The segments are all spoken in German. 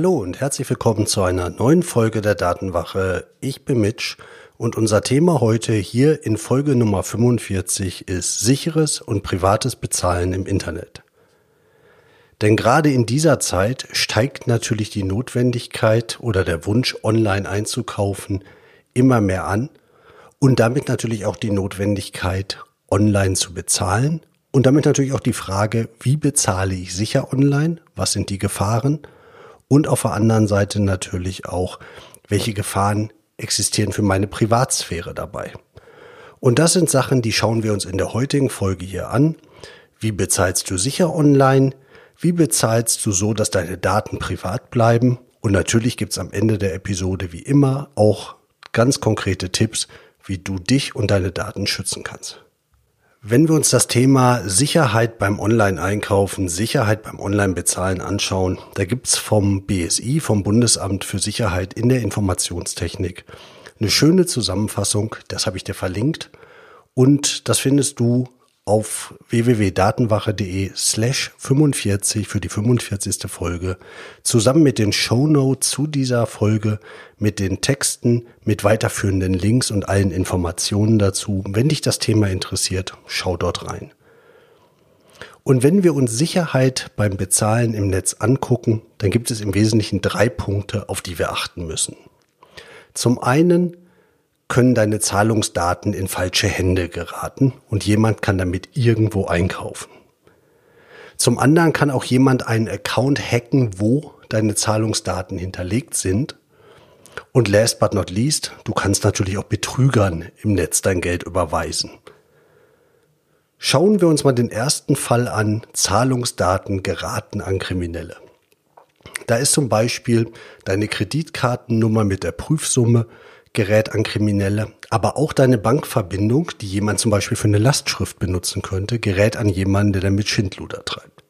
Hallo und herzlich willkommen zu einer neuen Folge der Datenwache. Ich bin Mitch und unser Thema heute hier in Folge Nummer 45 ist sicheres und privates Bezahlen im Internet. Denn gerade in dieser Zeit steigt natürlich die Notwendigkeit oder der Wunsch, online einzukaufen, immer mehr an und damit natürlich auch die Notwendigkeit, online zu bezahlen und damit natürlich auch die Frage, wie bezahle ich sicher online, was sind die Gefahren und auf der anderen Seite natürlich auch, welche Gefahren existieren für meine Privatsphäre dabei. Und das sind Sachen, die schauen wir uns in der heutigen Folge hier an. Wie bezahlst du sicher online? Wie bezahlst du so, dass deine Daten privat bleiben? Und natürlich gibt's am Ende der Episode wie immer auch ganz konkrete Tipps, wie du dich und deine Daten schützen kannst. Wenn wir uns das Thema Sicherheit beim Online-Einkaufen, Sicherheit beim Online-Bezahlen anschauen, da gibt's vom BSI, vom Bundesamt für Sicherheit in der Informationstechnik, eine schöne Zusammenfassung, das habe ich dir verlinkt. Und das findest du auf www.datenwache.de slash 45 für die 45. Folge zusammen mit den Show Notes zu dieser Folge, mit den Texten, mit weiterführenden Links und allen Informationen dazu. Wenn dich das Thema interessiert, schau dort rein. Und wenn wir uns Sicherheit beim Bezahlen im Netz angucken, dann gibt es im Wesentlichen drei Punkte, auf die wir achten müssen. Zum einen können deine Zahlungsdaten in falsche Hände geraten und jemand kann damit irgendwo einkaufen. Zum anderen kann auch jemand einen Account hacken, wo deine Zahlungsdaten hinterlegt sind. Und last but not least, du kannst natürlich auch Betrügern im Netz dein Geld überweisen. Schauen wir uns mal den ersten Fall an. Zahlungsdaten geraten an Kriminelle. Da ist zum Beispiel deine Kreditkartennummer mit der Prüfsumme gerät an Kriminelle, aber auch deine Bankverbindung, die jemand zum Beispiel für eine Lastschrift benutzen könnte, gerät an jemanden, der damit Schindluder treibt.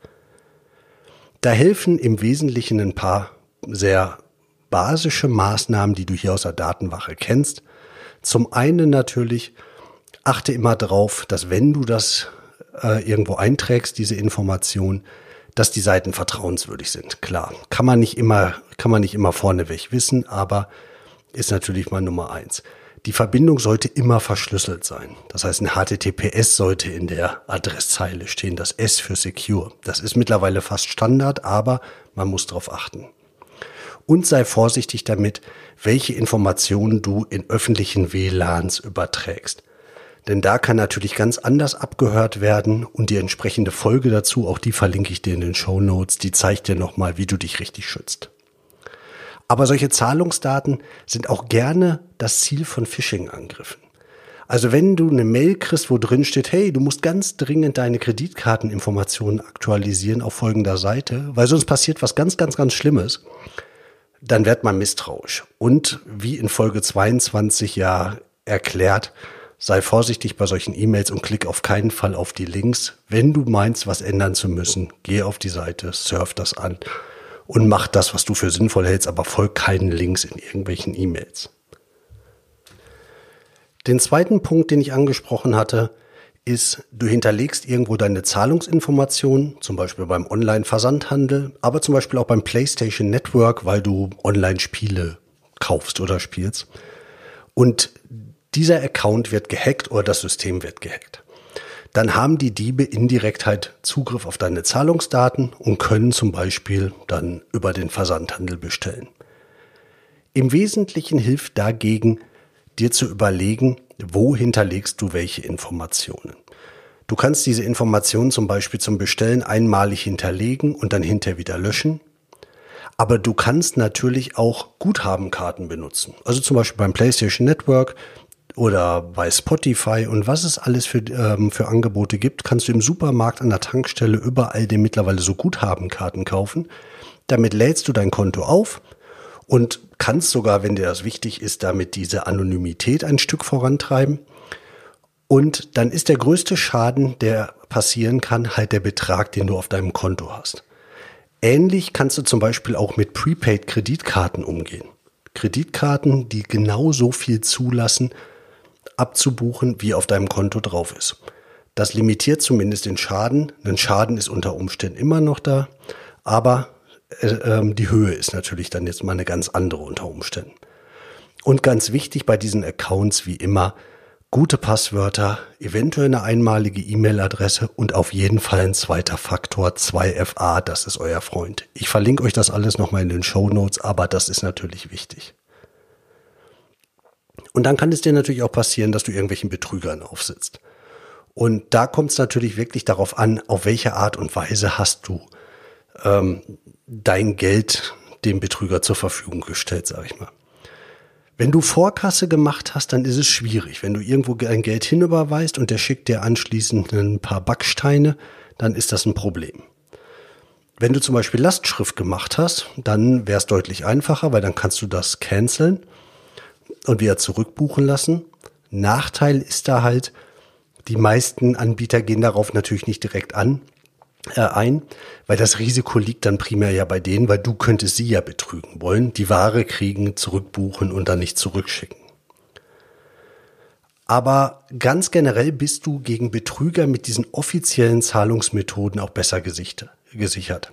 Da helfen im Wesentlichen ein paar sehr basische Maßnahmen, die du hier aus der Datenwache kennst. Zum einen natürlich, achte immer darauf, dass wenn du das äh, irgendwo einträgst, diese Information, dass die Seiten vertrauenswürdig sind. Klar, kann man nicht immer, kann man nicht immer vorneweg wissen, aber ist natürlich mal Nummer eins. Die Verbindung sollte immer verschlüsselt sein. Das heißt, ein HTTPS sollte in der Adresszeile stehen, das S für Secure. Das ist mittlerweile fast Standard, aber man muss darauf achten. Und sei vorsichtig damit, welche Informationen du in öffentlichen WLANs überträgst. Denn da kann natürlich ganz anders abgehört werden und die entsprechende Folge dazu, auch die verlinke ich dir in den Show Notes, die zeigt dir nochmal, wie du dich richtig schützt. Aber solche Zahlungsdaten sind auch gerne das Ziel von Phishing-Angriffen. Also wenn du eine Mail kriegst, wo drin steht, hey, du musst ganz dringend deine Kreditkarteninformationen aktualisieren auf folgender Seite, weil sonst passiert was ganz, ganz, ganz Schlimmes, dann wird man misstrauisch. Und wie in Folge 22 ja erklärt, sei vorsichtig bei solchen E-Mails und klick auf keinen Fall auf die Links. Wenn du meinst, was ändern zu müssen, geh auf die Seite, surf das an und mach das, was du für sinnvoll hältst, aber folg keinen Links in irgendwelchen E-Mails. Den zweiten Punkt, den ich angesprochen hatte, ist, du hinterlegst irgendwo deine Zahlungsinformationen, zum Beispiel beim Online-Versandhandel, aber zum Beispiel auch beim PlayStation Network, weil du Online-Spiele kaufst oder spielst. Und dieser Account wird gehackt oder das System wird gehackt dann haben die Diebe indirekt halt Zugriff auf deine Zahlungsdaten und können zum Beispiel dann über den Versandhandel bestellen. Im Wesentlichen hilft dagegen, dir zu überlegen, wo hinterlegst du welche Informationen. Du kannst diese Informationen zum Beispiel zum Bestellen einmalig hinterlegen und dann hinterher wieder löschen. Aber du kannst natürlich auch Guthabenkarten benutzen. Also zum Beispiel beim PlayStation Network oder bei Spotify und was es alles für, ähm, für Angebote gibt, kannst du im Supermarkt an der Tankstelle überall den mittlerweile so Guthabenkarten kaufen. Damit lädst du dein Konto auf und kannst sogar, wenn dir das wichtig ist, damit diese Anonymität ein Stück vorantreiben. Und dann ist der größte Schaden, der passieren kann, halt der Betrag, den du auf deinem Konto hast. Ähnlich kannst du zum Beispiel auch mit Prepaid-Kreditkarten umgehen. Kreditkarten, die genau so viel zulassen, abzubuchen, wie auf deinem Konto drauf ist. Das limitiert zumindest den Schaden. Ein Schaden ist unter Umständen immer noch da, aber äh, äh, die Höhe ist natürlich dann jetzt mal eine ganz andere unter Umständen. Und ganz wichtig bei diesen Accounts wie immer, gute Passwörter, eventuell eine einmalige E-Mail-Adresse und auf jeden Fall ein zweiter Faktor, 2FA, das ist euer Freund. Ich verlinke euch das alles nochmal in den Show Notes, aber das ist natürlich wichtig. Und dann kann es dir natürlich auch passieren, dass du irgendwelchen Betrügern aufsitzt. Und da kommt es natürlich wirklich darauf an, auf welche Art und Weise hast du ähm, dein Geld dem Betrüger zur Verfügung gestellt, sage ich mal. Wenn du Vorkasse gemacht hast, dann ist es schwierig. Wenn du irgendwo ein Geld hinüberweist und der schickt dir anschließend ein paar Backsteine, dann ist das ein Problem. Wenn du zum Beispiel Lastschrift gemacht hast, dann wäre es deutlich einfacher, weil dann kannst du das canceln und wieder zurückbuchen lassen. Nachteil ist da halt, die meisten Anbieter gehen darauf natürlich nicht direkt an, äh, ein, weil das Risiko liegt dann primär ja bei denen, weil du könntest sie ja betrügen wollen, die Ware kriegen, zurückbuchen und dann nicht zurückschicken. Aber ganz generell bist du gegen Betrüger mit diesen offiziellen Zahlungsmethoden auch besser gesichert.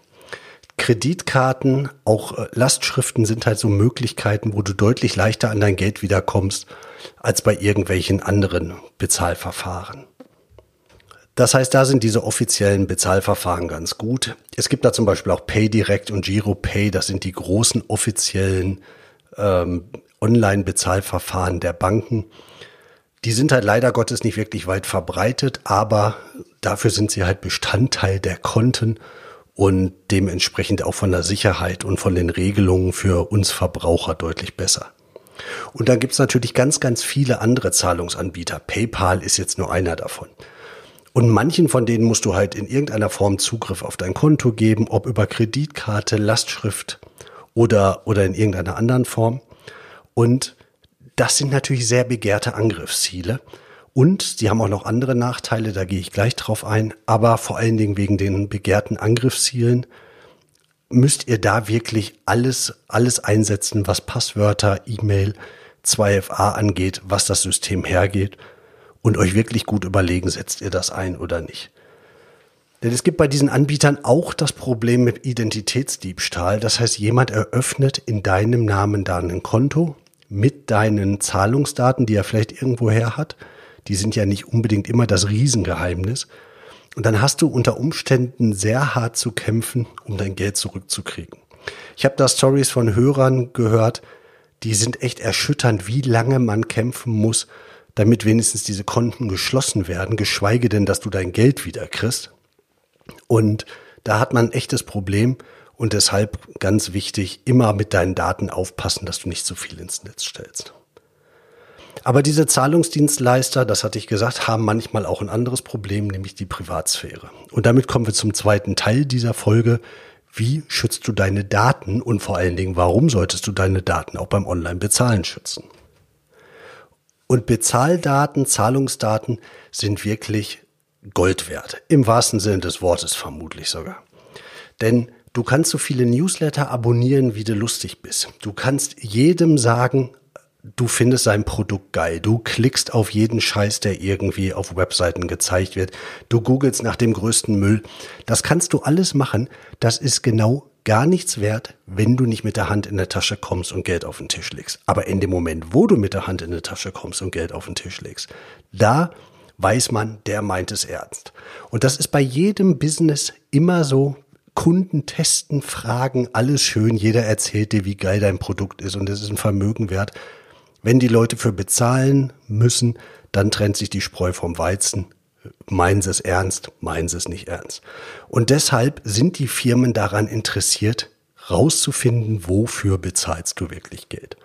Kreditkarten, auch äh, Lastschriften sind halt so Möglichkeiten, wo du deutlich leichter an dein Geld wiederkommst als bei irgendwelchen anderen Bezahlverfahren. Das heißt, da sind diese offiziellen Bezahlverfahren ganz gut. Es gibt da zum Beispiel auch PayDirect und GiroPay. Das sind die großen offiziellen ähm, Online-Bezahlverfahren der Banken. Die sind halt leider Gottes nicht wirklich weit verbreitet, aber dafür sind sie halt Bestandteil der Konten und dementsprechend auch von der Sicherheit und von den Regelungen für uns Verbraucher deutlich besser. Und dann gibt's natürlich ganz, ganz viele andere Zahlungsanbieter. PayPal ist jetzt nur einer davon. Und manchen von denen musst du halt in irgendeiner Form Zugriff auf dein Konto geben, ob über Kreditkarte, Lastschrift oder, oder in irgendeiner anderen Form. Und das sind natürlich sehr begehrte Angriffsziele. Und sie haben auch noch andere Nachteile, da gehe ich gleich drauf ein. Aber vor allen Dingen wegen den begehrten Angriffszielen müsst ihr da wirklich alles, alles einsetzen, was Passwörter, E-Mail, 2FA angeht, was das System hergeht und euch wirklich gut überlegen, setzt ihr das ein oder nicht. Denn es gibt bei diesen Anbietern auch das Problem mit Identitätsdiebstahl. Das heißt, jemand eröffnet in deinem Namen da ein Konto mit deinen Zahlungsdaten, die er vielleicht irgendwoher hat. Die sind ja nicht unbedingt immer das Riesengeheimnis. Und dann hast du unter Umständen sehr hart zu kämpfen, um dein Geld zurückzukriegen. Ich habe da Stories von Hörern gehört, die sind echt erschütternd, wie lange man kämpfen muss, damit wenigstens diese Konten geschlossen werden, geschweige denn, dass du dein Geld wieder kriegst. Und da hat man ein echtes Problem und deshalb ganz wichtig, immer mit deinen Daten aufpassen, dass du nicht zu viel ins Netz stellst. Aber diese Zahlungsdienstleister, das hatte ich gesagt, haben manchmal auch ein anderes Problem, nämlich die Privatsphäre. Und damit kommen wir zum zweiten Teil dieser Folge. Wie schützt du deine Daten und vor allen Dingen, warum solltest du deine Daten auch beim Online-Bezahlen schützen? Und Bezahldaten, Zahlungsdaten sind wirklich Gold wert. Im wahrsten Sinne des Wortes vermutlich sogar. Denn du kannst so viele Newsletter abonnieren, wie du lustig bist. Du kannst jedem sagen, du findest sein Produkt geil. Du klickst auf jeden Scheiß, der irgendwie auf Webseiten gezeigt wird. Du googelst nach dem größten Müll. Das kannst du alles machen. Das ist genau gar nichts wert, wenn du nicht mit der Hand in der Tasche kommst und Geld auf den Tisch legst. Aber in dem Moment, wo du mit der Hand in der Tasche kommst und Geld auf den Tisch legst, da weiß man, der meint es ernst. Und das ist bei jedem Business immer so. Kunden testen, fragen, alles schön. Jeder erzählt dir, wie geil dein Produkt ist und es ist ein Vermögen wert. Wenn die Leute für bezahlen müssen, dann trennt sich die Spreu vom Weizen meinen sie es ernst, meinen sie es nicht ernst. Und deshalb sind die Firmen daran interessiert, rauszufinden, wofür bezahlst du wirklich Geld.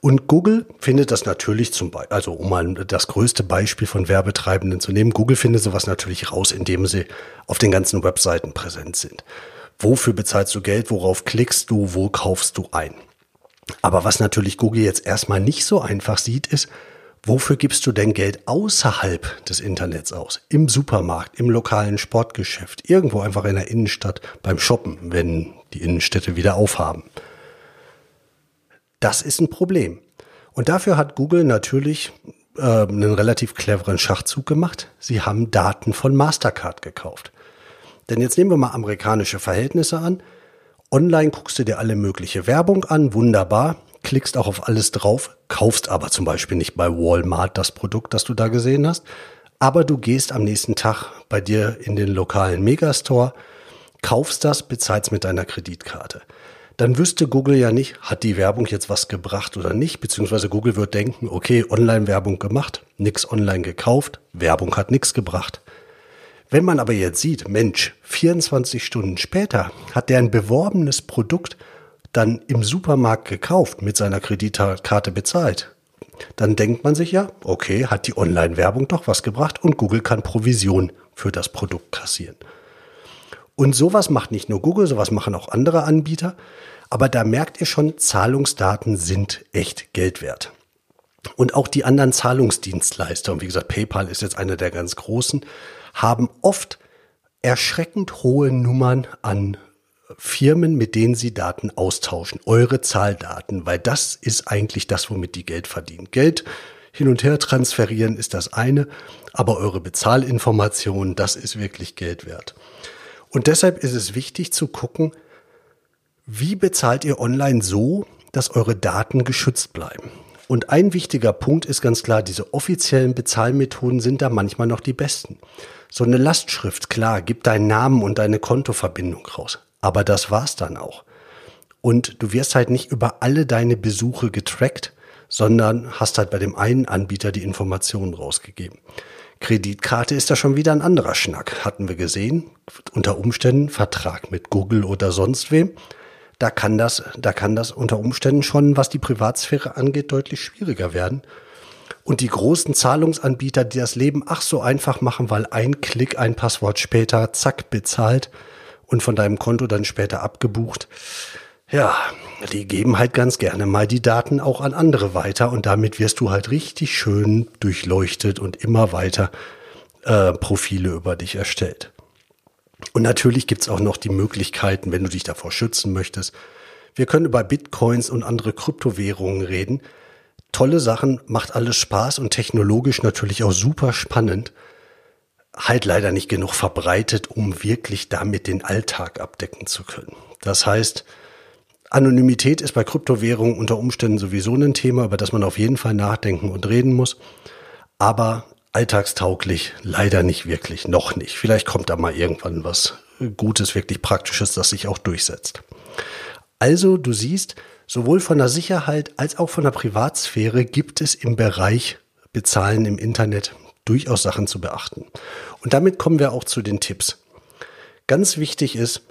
Und Google findet das natürlich zum Beispiel, also um mal das größte Beispiel von Werbetreibenden zu nehmen, Google findet sowas natürlich raus, indem sie auf den ganzen Webseiten präsent sind. Wofür bezahlst du Geld? Worauf klickst du? Wo kaufst du ein? Aber was natürlich Google jetzt erstmal nicht so einfach sieht, ist, wofür gibst du denn Geld außerhalb des Internets aus? Im Supermarkt, im lokalen Sportgeschäft, irgendwo einfach in der Innenstadt beim Shoppen, wenn die Innenstädte wieder aufhaben. Das ist ein Problem. Und dafür hat Google natürlich äh, einen relativ cleveren Schachzug gemacht. Sie haben Daten von Mastercard gekauft. Denn jetzt nehmen wir mal amerikanische Verhältnisse an. Online guckst du dir alle mögliche Werbung an, wunderbar, klickst auch auf alles drauf, kaufst aber zum Beispiel nicht bei Walmart das Produkt, das du da gesehen hast, aber du gehst am nächsten Tag bei dir in den lokalen Megastore, kaufst das, bezahlst mit deiner Kreditkarte. Dann wüsste Google ja nicht, hat die Werbung jetzt was gebracht oder nicht, beziehungsweise Google wird denken, okay, Online-Werbung gemacht, nix online gekauft, Werbung hat nix gebracht. Wenn man aber jetzt sieht, Mensch, 24 Stunden später hat der ein beworbenes Produkt dann im Supermarkt gekauft, mit seiner Kreditkarte bezahlt, dann denkt man sich ja, okay, hat die Online-Werbung doch was gebracht und Google kann Provision für das Produkt kassieren. Und sowas macht nicht nur Google, sowas machen auch andere Anbieter. Aber da merkt ihr schon, Zahlungsdaten sind echt Geld wert. Und auch die anderen Zahlungsdienstleister, und wie gesagt, PayPal ist jetzt einer der ganz großen, haben oft erschreckend hohe Nummern an Firmen, mit denen sie Daten austauschen, eure Zahldaten, weil das ist eigentlich das, womit die Geld verdienen. Geld hin und her transferieren ist das eine, aber eure Bezahlinformationen, das ist wirklich Geld wert. Und deshalb ist es wichtig zu gucken, wie bezahlt ihr online so, dass eure Daten geschützt bleiben. Und ein wichtiger Punkt ist ganz klar, diese offiziellen Bezahlmethoden sind da manchmal noch die besten. So eine Lastschrift, klar, gibt deinen Namen und deine Kontoverbindung raus. Aber das war's dann auch. Und du wirst halt nicht über alle deine Besuche getrackt, sondern hast halt bei dem einen Anbieter die Informationen rausgegeben. Kreditkarte ist da schon wieder ein anderer Schnack, hatten wir gesehen. Unter Umständen Vertrag mit Google oder sonst wem. Da kann das, da kann das unter Umständen schon, was die Privatsphäre angeht, deutlich schwieriger werden. Und die großen Zahlungsanbieter, die das Leben ach so einfach machen, weil ein Klick, ein Passwort später, zack, bezahlt, und von deinem Konto dann später abgebucht. Ja, die geben halt ganz gerne mal die Daten auch an andere weiter und damit wirst du halt richtig schön durchleuchtet und immer weiter äh, Profile über dich erstellt. Und natürlich gibt's auch noch die Möglichkeiten, wenn du dich davor schützen möchtest. Wir können über Bitcoins und andere Kryptowährungen reden. Tolle Sachen, macht alles Spaß und technologisch natürlich auch super spannend halt leider nicht genug verbreitet, um wirklich damit den Alltag abdecken zu können. Das heißt, Anonymität ist bei Kryptowährungen unter Umständen sowieso ein Thema, über das man auf jeden Fall nachdenken und reden muss. Aber alltagstauglich leider nicht wirklich, noch nicht. Vielleicht kommt da mal irgendwann was Gutes, wirklich Praktisches, das sich auch durchsetzt. Also, du siehst, sowohl von der Sicherheit als auch von der Privatsphäre gibt es im Bereich Bezahlen im Internet durchaus Sachen zu beachten. Und damit kommen wir auch zu den Tipps. Ganz wichtig ist,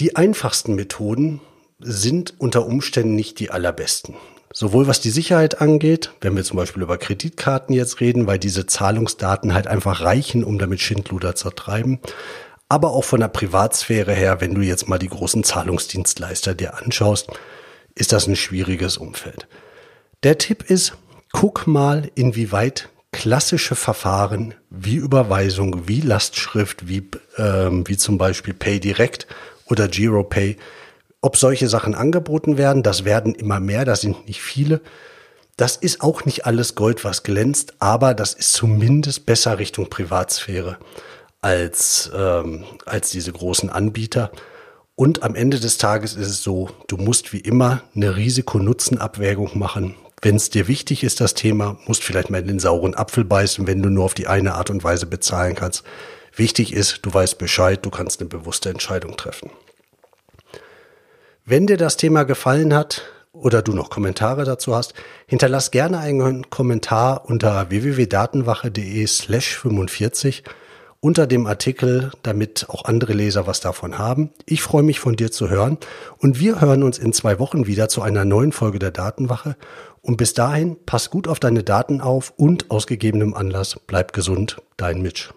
die einfachsten Methoden sind unter Umständen nicht die allerbesten. Sowohl was die Sicherheit angeht, wenn wir zum Beispiel über Kreditkarten jetzt reden, weil diese Zahlungsdaten halt einfach reichen, um damit Schindluder zu treiben, aber auch von der Privatsphäre her, wenn du jetzt mal die großen Zahlungsdienstleister dir anschaust, ist das ein schwieriges Umfeld. Der Tipp ist, guck mal, inwieweit klassische Verfahren wie Überweisung, wie Lastschrift, wie, ähm, wie zum Beispiel PayDirect oder GiroPay, ob solche Sachen angeboten werden, das werden immer mehr, das sind nicht viele. Das ist auch nicht alles Gold, was glänzt, aber das ist zumindest besser Richtung Privatsphäre als, ähm, als diese großen Anbieter. Und am Ende des Tages ist es so, du musst wie immer eine Risiko-Nutzen-Abwägung machen wenn es dir wichtig ist, das Thema, musst vielleicht mal in den sauren Apfel beißen, wenn du nur auf die eine Art und Weise bezahlen kannst. Wichtig ist, du weißt Bescheid, du kannst eine bewusste Entscheidung treffen. Wenn dir das Thema gefallen hat oder du noch Kommentare dazu hast, hinterlass gerne einen Kommentar unter www.datenwache.de slash 45 unter dem Artikel, damit auch andere Leser was davon haben. Ich freue mich von dir zu hören und wir hören uns in zwei Wochen wieder zu einer neuen Folge der Datenwache und bis dahin, pass gut auf deine Daten auf und aus gegebenem Anlass bleib gesund, dein Mitch.